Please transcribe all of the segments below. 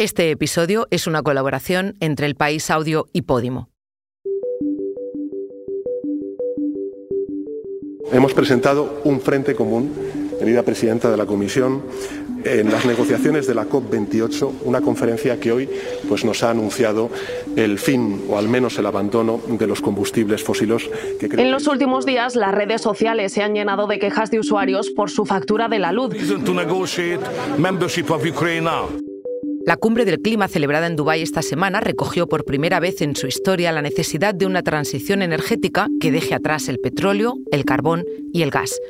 Este episodio es una colaboración entre El País Audio y Podimo. Hemos presentado un frente común, querida presidenta de la Comisión, en las negociaciones de la COP28, una conferencia que hoy pues, nos ha anunciado el fin o al menos el abandono de los combustibles fósiles. en los últimos días, las redes sociales se han llenado de quejas de usuarios por su factura de la luz. La cumbre del clima celebrada en Dubái esta semana recogió por primera vez en su historia la necesidad de una transición energética que deje atrás el petróleo, el carbón y el gas.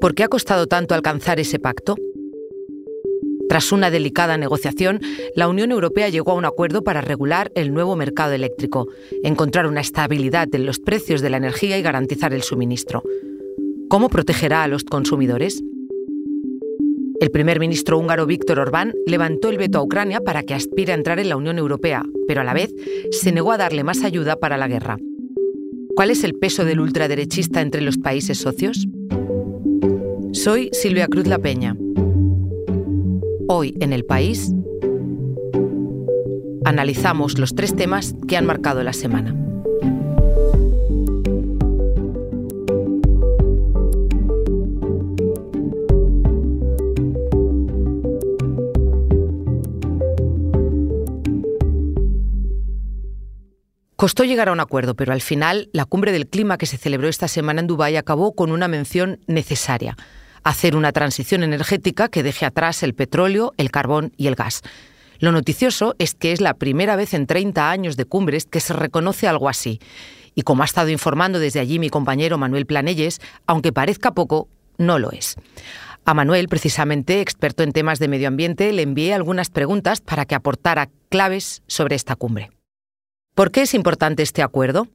¿Por qué ha costado tanto alcanzar ese pacto? Tras una delicada negociación, la Unión Europea llegó a un acuerdo para regular el nuevo mercado eléctrico, encontrar una estabilidad en los precios de la energía y garantizar el suministro. ¿Cómo protegerá a los consumidores? El primer ministro húngaro Víctor Orbán levantó el veto a Ucrania para que aspire a entrar en la Unión Europea, pero a la vez se negó a darle más ayuda para la guerra. ¿Cuál es el peso del ultraderechista entre los países socios? Soy Silvia Cruz La Peña. Hoy en el país analizamos los tres temas que han marcado la semana. Costó llegar a un acuerdo, pero al final la cumbre del clima que se celebró esta semana en Dubái acabó con una mención necesaria hacer una transición energética que deje atrás el petróleo, el carbón y el gas. Lo noticioso es que es la primera vez en 30 años de cumbres que se reconoce algo así. Y como ha estado informando desde allí mi compañero Manuel Planelles, aunque parezca poco, no lo es. A Manuel, precisamente experto en temas de medio ambiente, le envié algunas preguntas para que aportara claves sobre esta cumbre. ¿Por qué es importante este acuerdo?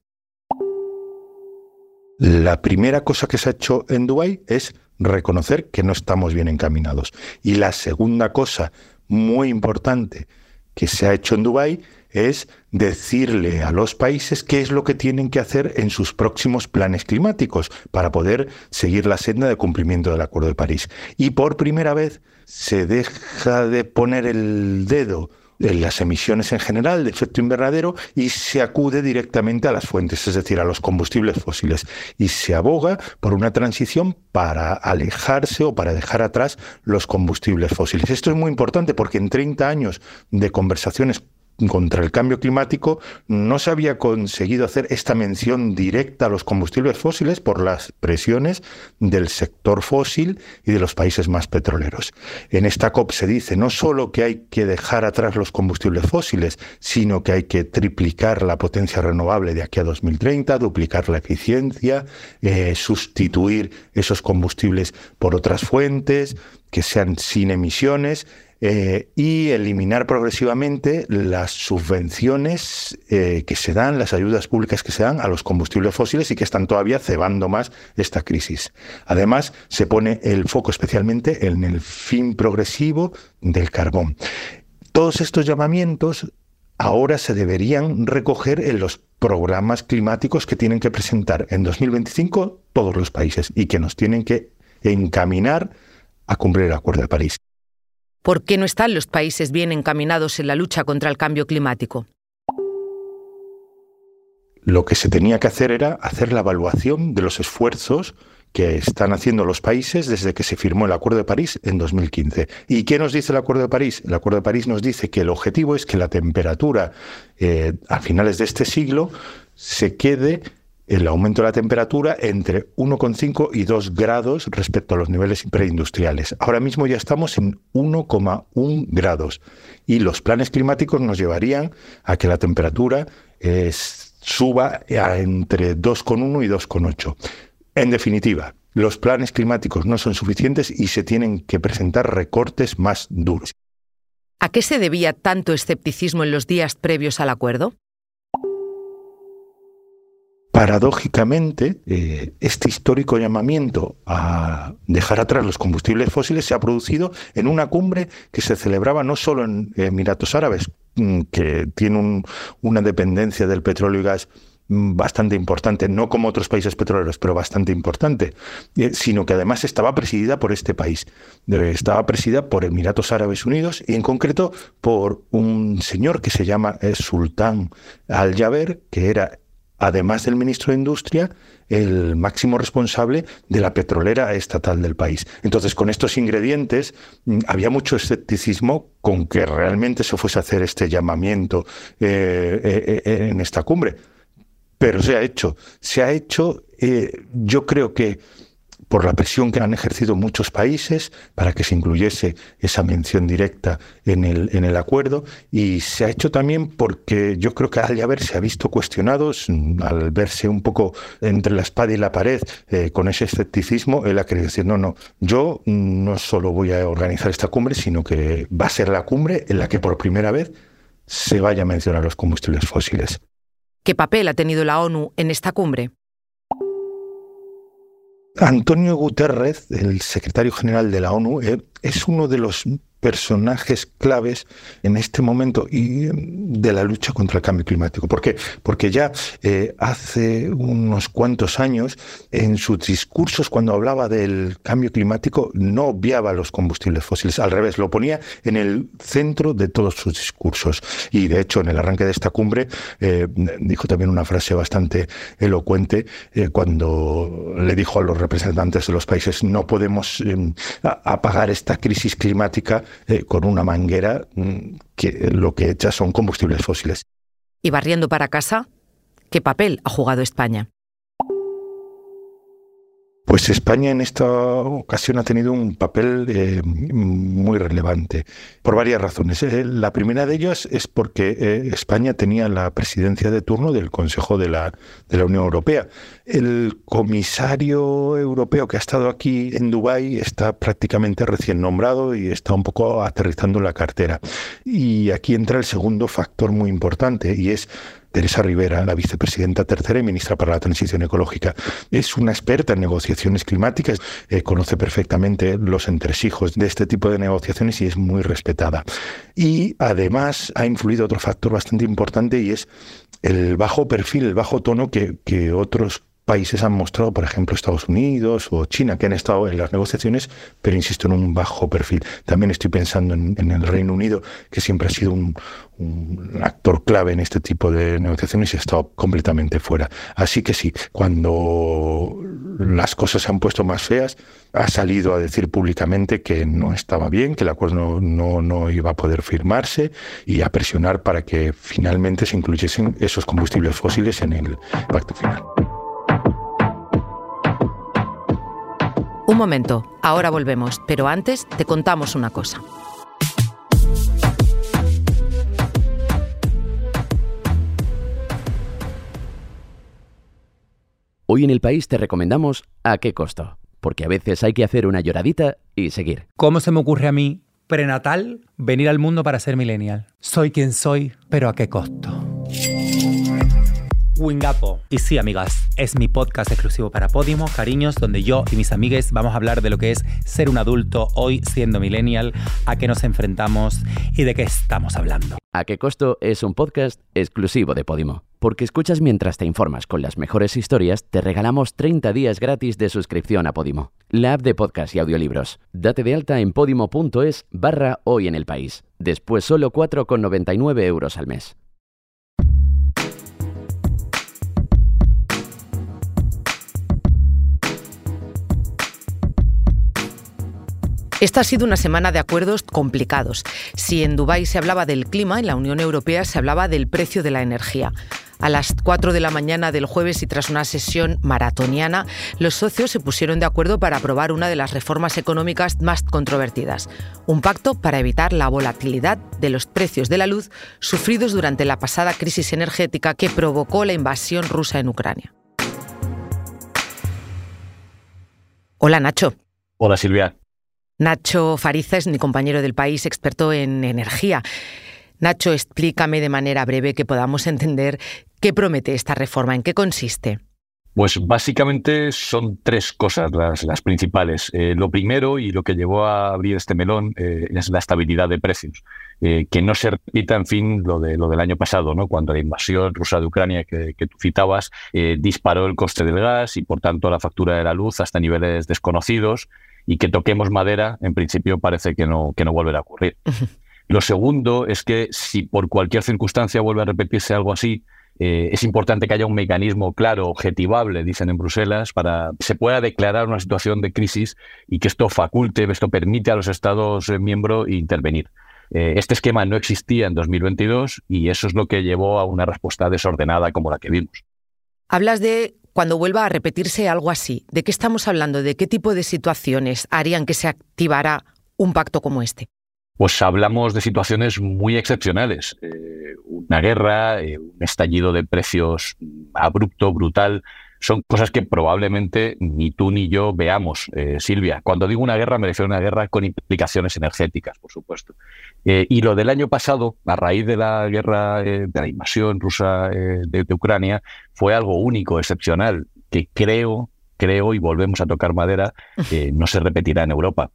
La primera cosa que se ha hecho en Dubái es reconocer que no estamos bien encaminados. Y la segunda cosa muy importante que se ha hecho en Dubái es decirle a los países qué es lo que tienen que hacer en sus próximos planes climáticos para poder seguir la senda de cumplimiento del Acuerdo de París. Y por primera vez se deja de poner el dedo en las emisiones en general de efecto invernadero y se acude directamente a las fuentes, es decir, a los combustibles fósiles. Y se aboga por una transición para alejarse o para dejar atrás los combustibles fósiles. Esto es muy importante porque en 30 años de conversaciones contra el cambio climático, no se había conseguido hacer esta mención directa a los combustibles fósiles por las presiones del sector fósil y de los países más petroleros. En esta COP se dice no solo que hay que dejar atrás los combustibles fósiles, sino que hay que triplicar la potencia renovable de aquí a 2030, duplicar la eficiencia, eh, sustituir esos combustibles por otras fuentes que sean sin emisiones eh, y eliminar progresivamente las subvenciones eh, que se dan, las ayudas públicas que se dan a los combustibles fósiles y que están todavía cebando más esta crisis. Además, se pone el foco especialmente en el fin progresivo del carbón. Todos estos llamamientos ahora se deberían recoger en los programas climáticos que tienen que presentar en 2025 todos los países y que nos tienen que encaminar a cumplir el Acuerdo de París. ¿Por qué no están los países bien encaminados en la lucha contra el cambio climático? Lo que se tenía que hacer era hacer la evaluación de los esfuerzos que están haciendo los países desde que se firmó el Acuerdo de París en 2015. ¿Y qué nos dice el Acuerdo de París? El Acuerdo de París nos dice que el objetivo es que la temperatura eh, a finales de este siglo se quede el aumento de la temperatura entre 1,5 y 2 grados respecto a los niveles preindustriales. Ahora mismo ya estamos en 1,1 grados y los planes climáticos nos llevarían a que la temperatura suba a entre 2,1 y 2,8. En definitiva, los planes climáticos no son suficientes y se tienen que presentar recortes más duros. ¿A qué se debía tanto escepticismo en los días previos al acuerdo? Paradójicamente, eh, este histórico llamamiento a dejar atrás los combustibles fósiles se ha producido en una cumbre que se celebraba no solo en Emiratos Árabes, mm, que tiene una dependencia del petróleo y gas mm, bastante importante, no como otros países petroleros, pero bastante importante, eh, sino que además estaba presidida por este país. Eh, estaba presidida por Emiratos Árabes Unidos y en concreto por un señor que se llama Sultán Al-Jaber, que era además del ministro de Industria, el máximo responsable de la petrolera estatal del país. Entonces, con estos ingredientes, mm, había mucho escepticismo con que realmente se fuese a hacer este llamamiento eh, eh, eh, en esta cumbre. Pero se ha hecho. Se ha hecho, yo creo que por la presión que han ejercido muchos países para que se incluyese esa mención directa en el, en el acuerdo y se ha hecho también porque yo creo que al haberse ha visto cuestionados, al verse un poco entre la espada y la pared eh, con ese escepticismo, él ha querido decir, no, no, yo no solo voy a organizar esta cumbre, sino que va a ser la cumbre en la que por primera vez se vaya a mencionar los combustibles fósiles. ¿Qué papel ha tenido la ONU en esta cumbre? Antonio Guterres, el secretario general de la ONU, eh, es uno de los personajes claves en este momento y de la lucha contra el cambio climático. ¿Por qué? Porque ya eh, hace unos cuantos años, en sus discursos, cuando hablaba del cambio climático, no obviaba los combustibles fósiles, al revés, lo ponía en el centro de todos sus discursos. Y de hecho, en el arranque de esta cumbre, eh, dijo también una frase bastante elocuente eh, cuando le dijo a los representantes de los países, no podemos apagar esta crisis climática eh, con una manguera mm, que lo que echa son combustibles fósiles. Y barriendo para casa, ¿qué papel ha jugado España? Pues España en esta ocasión ha tenido un papel eh, muy relevante por varias razones. Eh, la primera de ellas es porque eh, España tenía la presidencia de turno del Consejo de la, de la Unión Europea. El comisario europeo que ha estado aquí en Dubái está prácticamente recién nombrado y está un poco aterrizando la cartera. Y aquí entra el segundo factor muy importante y es Teresa Rivera, la vicepresidenta tercera y ministra para la Transición Ecológica. Es una experta en negociaciones climáticas, eh, conoce perfectamente los entresijos de este tipo de negociaciones y es muy respetada. Y además ha influido otro factor bastante importante y es el bajo perfil, el bajo tono que, que otros países han mostrado, por ejemplo, Estados Unidos o China, que han estado en las negociaciones, pero insisto, en un bajo perfil. También estoy pensando en, el Reino Unido, que siempre ha sido un, actor clave en este tipo de negociaciones y ha estado completamente fuera. Así que sí, cuando las cosas se han puesto más feas, ha salido a decir públicamente que no estaba bien, que el acuerdo no, no iba a poder firmarse y a presionar para que finalmente se incluyesen esos combustibles fósiles en el pacto final. Un momento, ahora volvemos, pero antes te contamos una cosa. Hoy en el país te recomendamos a qué costo, porque a veces hay que hacer una lloradita y seguir. ¿Cómo se me ocurre a mí, prenatal, venir al mundo para ser millennial? Soy quien soy, pero a qué costo. Wingapo. Y sí, amigas, es mi podcast exclusivo para Podimo, cariños, donde yo y mis amigues vamos a hablar de lo que es ser un adulto hoy siendo millennial, a qué nos enfrentamos y de qué estamos hablando. ¿A qué costo es un podcast exclusivo de Podimo? Porque escuchas mientras te informas con las mejores historias, te regalamos 30 días gratis de suscripción a Podimo, la app de podcast y audiolibros. Date de alta en podimo.es barra hoy en el país. Después solo 4,99 euros al mes. Esta ha sido una semana de acuerdos complicados. Si en Dubái se hablaba del clima, en la Unión Europea se hablaba del precio de la energía. A las 4 de la mañana del jueves y tras una sesión maratoniana, los socios se pusieron de acuerdo para aprobar una de las reformas económicas más controvertidas, un pacto para evitar la volatilidad de los precios de la luz sufridos durante la pasada crisis energética que provocó la invasión rusa en Ucrania. Hola Nacho. Hola Silvia. Nacho Fariza es mi compañero del país, experto en energía. Nacho, explícame de manera breve que podamos entender qué promete esta reforma, en qué consiste. Pues básicamente son tres cosas las, principales. Eh, lo primero y lo que llevó a abrir este melón eh, es la estabilidad de precios. eh, que no se repita, en fin, lo, de, lo del año pasado, ¿no? cuando la invasión rusa de Ucrania que, tú citabas disparó el coste del gas y, por tanto, la factura de la luz hasta niveles desconocidos y que toquemos madera, en principio parece que no, que no volverá a ocurrir. Lo segundo es que si por cualquier circunstancia vuelve a repetirse algo así, eh, es importante que haya un mecanismo claro, objetivable, dicen en Bruselas, para que se pueda declarar una situación de crisis y que esto faculte, esto permite a los Estados miembros intervenir. Eh, este esquema no existía en 2022 y eso es lo que llevó a una respuesta desordenada como la que vimos. Hablas de cuando vuelva a repetirse algo así. ¿De qué estamos hablando? ¿De qué tipo de situaciones harían que se activara un pacto como este? Pues hablamos de situaciones muy excepcionales. Eh, una guerra, eh, un estallido de precios abrupto, brutal, son cosas que probablemente ni tú ni yo veamos, eh, Silvia. Cuando digo una guerra, me refiero a una guerra con implicaciones energéticas, por supuesto. y lo del año pasado, a raíz de la guerra, de la invasión rusa de, Ucrania, fue algo único, excepcional, que creo, creo, y volvemos a tocar madera, no se repetirá en Europa.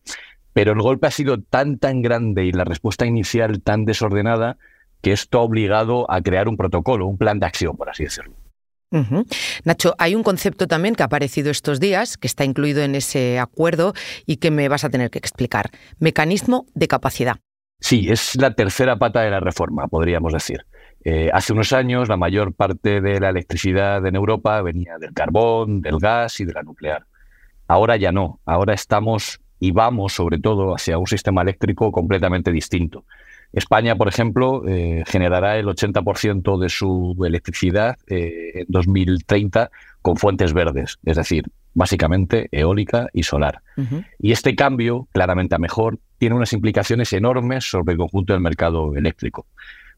Pero el golpe ha sido tan, tan grande y la respuesta inicial tan desordenada que esto ha obligado a crear un protocolo, un plan de acción, por así decirlo. Nacho, hay un concepto también que ha aparecido estos días, que está incluido en ese acuerdo y que me vas a tener que explicar. Mecanismo de capacidad. Sí, es la tercera pata de la reforma, podríamos decir. Eh, hace unos años la mayor parte de la electricidad en Europa venía del carbón, del gas y de la nuclear. Ahora ya no, ahora estamos y vamos sobre todo hacia un sistema eléctrico completamente distinto. España, por ejemplo, eh, generará el 80% de su electricidad eh, en 2030 con fuentes verdes, es decir, básicamente eólica y solar. Y este cambio, claramente a mejor, tiene unas implicaciones enormes sobre el conjunto del mercado eléctrico.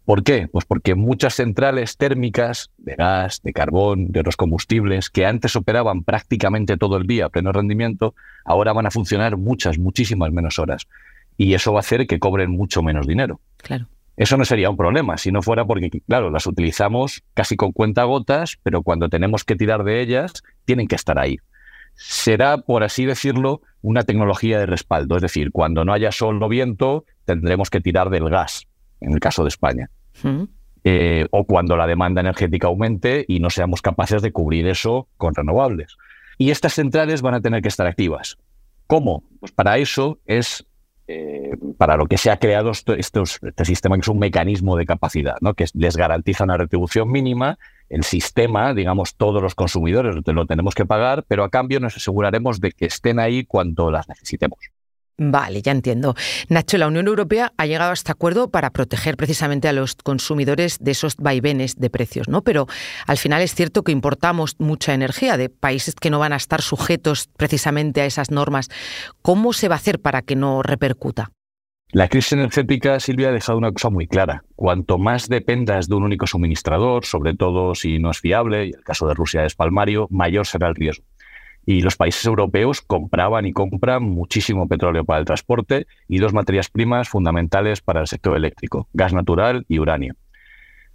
¿Por qué? Pues porque muchas centrales térmicas de gas, de carbón, de otros combustibles, que antes operaban prácticamente todo el día a pleno rendimiento, ahora van a funcionar muchas, muchísimas menos horas. Y eso va a hacer que cobren mucho menos dinero. Claro. Eso no sería un problema si no fuera porque, claro, las utilizamos casi con cuentagotas, pero cuando tenemos que tirar de ellas, tienen que estar ahí. Será, por así decirlo, una tecnología de respaldo. Es decir, cuando no haya sol o viento, tendremos que tirar del gas en el caso de España. Eh, o cuando la demanda energética aumente y no seamos capaces de cubrir eso con renovables. Y estas centrales van a tener que estar activas. ¿Cómo? Pues para eso es eh, para lo que se ha creado este, sistema, que es un mecanismo de capacidad, ¿no? que les garantiza una retribución mínima. El sistema, digamos, todos los consumidores lo tenemos que pagar, pero a cambio nos aseguraremos de que estén ahí cuando las necesitemos. Vale, ya entiendo. Nacho, la Unión Europea ha llegado a este acuerdo para proteger precisamente a los consumidores de esos vaivenes de precios, ¿no? Pero al final es cierto que importamos mucha energía de países que no van a estar sujetos precisamente a esas normas. ¿Cómo se va a hacer para que no repercuta? La crisis energética, Silvia, ha dejado una cosa muy clara. Cuanto más dependas de un único suministrador, sobre todo si no es fiable, y el caso de Rusia es palmario, mayor será el riesgo. Y los países europeos compraban y compran muchísimo petróleo para el transporte y dos materias primas fundamentales para el sector eléctrico, gas natural y uranio.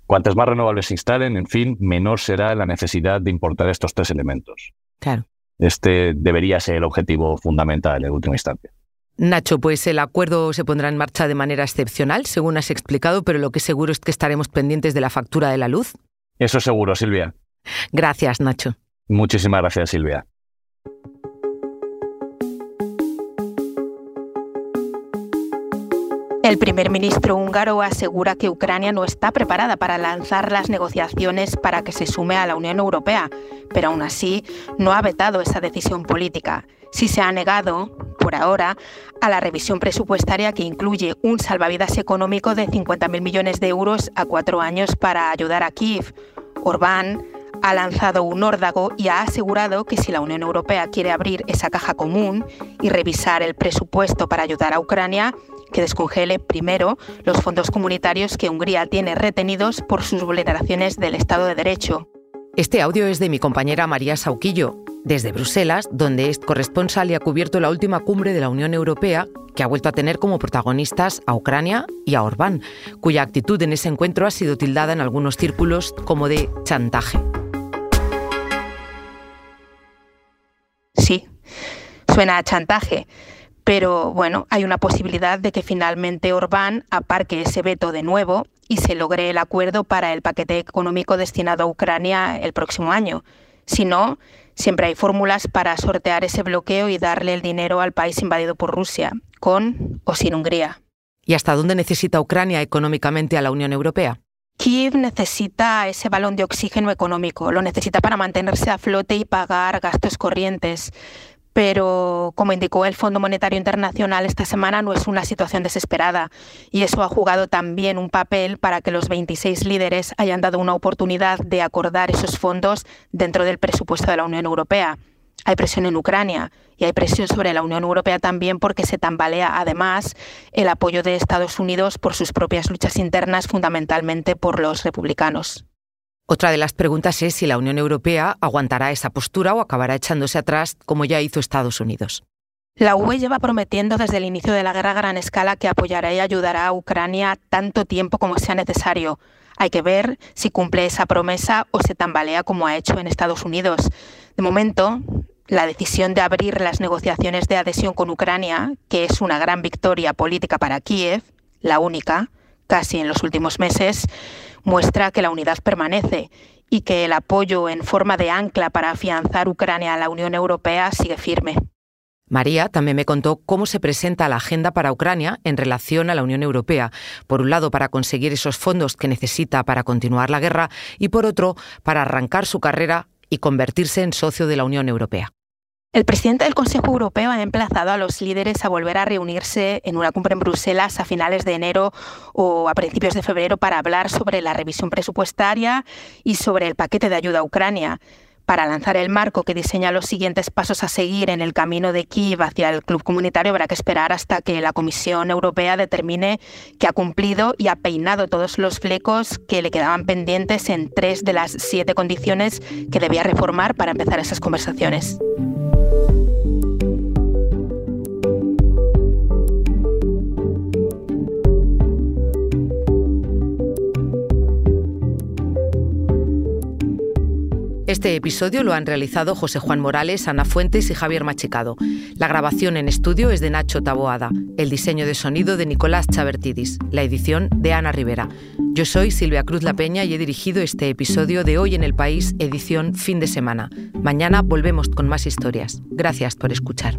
Cuantas más renovables se instalen, en fin, menor será la necesidad de importar estos tres elementos. Claro. Este debería ser el objetivo fundamental en última instancia. Nacho, pues el acuerdo se pondrá en marcha de manera excepcional, según has explicado, pero lo que seguro es que estaremos pendientes de la factura de la luz. Eso seguro, Silvia. Gracias, Nacho. Muchísimas gracias, Silvia. El primer ministro húngaro asegura que Ucrania no está preparada para lanzar las negociaciones para que se sume a la Unión Europea, pero aún así no ha vetado esa decisión política. Sí se ha negado, por ahora, a la revisión presupuestaria que incluye un salvavidas económico de 50.000 millones de euros a cuatro años para ayudar a Kiev. Orbán ha lanzado un órdago y ha asegurado que si la Unión Europea quiere abrir esa caja común y revisar el presupuesto para ayudar a Ucrania, que descongele primero los fondos comunitarios que Hungría tiene retenidos por sus vulneraciones del Estado de Derecho. Este audio es de mi compañera María Sauquillo, desde Bruselas, donde es corresponsal y ha cubierto la última cumbre de la Unión Europea, que ha vuelto a tener como protagonistas a Ucrania y a Orbán, cuya actitud en ese encuentro ha sido tildada en algunos círculos como de chantaje. Suena a chantaje Pero bueno, hay una posibilidad de que finalmente Orbán aparque ese veto de nuevo y se logre el acuerdo para el paquete económico destinado a Ucrania el próximo año. Si no, siempre hay fórmulas para sortear ese bloqueo y darle el dinero al país invadido por Rusia, con o sin Hungría. ¿Y hasta dónde necesita Ucrania económicamente a la Unión Europea? Kiev necesita ese balón de oxígeno económico, lo necesita para mantenerse a flote y pagar gastos corrientes. Pero, como indicó el Fondo Monetario Internacional esta semana, no es una situación desesperada. Y eso ha jugado también un papel para que los 26 líderes hayan dado una oportunidad de acordar esos fondos dentro del presupuesto de la Unión Europea. Hay presión en Ucrania y hay presión sobre la Unión Europea también porque se tambalea además el apoyo de Estados Unidos por sus propias luchas internas, fundamentalmente por los republicanos. Otra de las preguntas es si la Unión Europea aguantará esa postura o acabará echándose atrás como ya hizo Estados Unidos. La UE lleva prometiendo desde el inicio de la guerra a gran escala que apoyará y ayudará a Ucrania tanto tiempo como sea necesario. Hay que ver si cumple esa promesa o se tambalea como ha hecho en Estados Unidos. De momento, la decisión de abrir las negociaciones de adhesión con Ucrania, que es una gran victoria política para Kiev, la única, casi en los últimos meses, muestra que la unidad permanece y que el apoyo en forma de ancla para afianzar Ucrania a la Unión Europea sigue firme. María también me contó cómo se presenta la agenda para Ucrania en relación a la Unión Europea. Por un lado, para conseguir esos fondos que necesita para continuar la guerra y por otro, para arrancar su carrera y convertirse en socio de la Unión Europea. El presidente del Consejo Europeo ha emplazado a los líderes a volver a reunirse en una cumbre en Bruselas a finales de enero o a principios de febrero para hablar sobre la revisión presupuestaria y sobre el paquete de ayuda a Ucrania para lanzar el marco que diseña los siguientes pasos a seguir en el camino de Kiev hacia el club comunitario, habrá que esperar hasta que la Comisión Europea determine que ha cumplido y ha peinado todos los flecos que le quedaban pendientes en tres de las siete condiciones que debía reformar para empezar esas conversaciones. Este episodio lo han realizado José Juan Morales, Ana Fuentes y Javier Machicado. La grabación en estudio es de Nacho Taboada, el diseño de sonido de Nicolás Chabertidis, la edición de Ana Rivera. Yo soy Silvia Cruz La Peña y he dirigido este episodio de Hoy en el País, edición fin de semana. Mañana volvemos con más historias. Gracias por escuchar.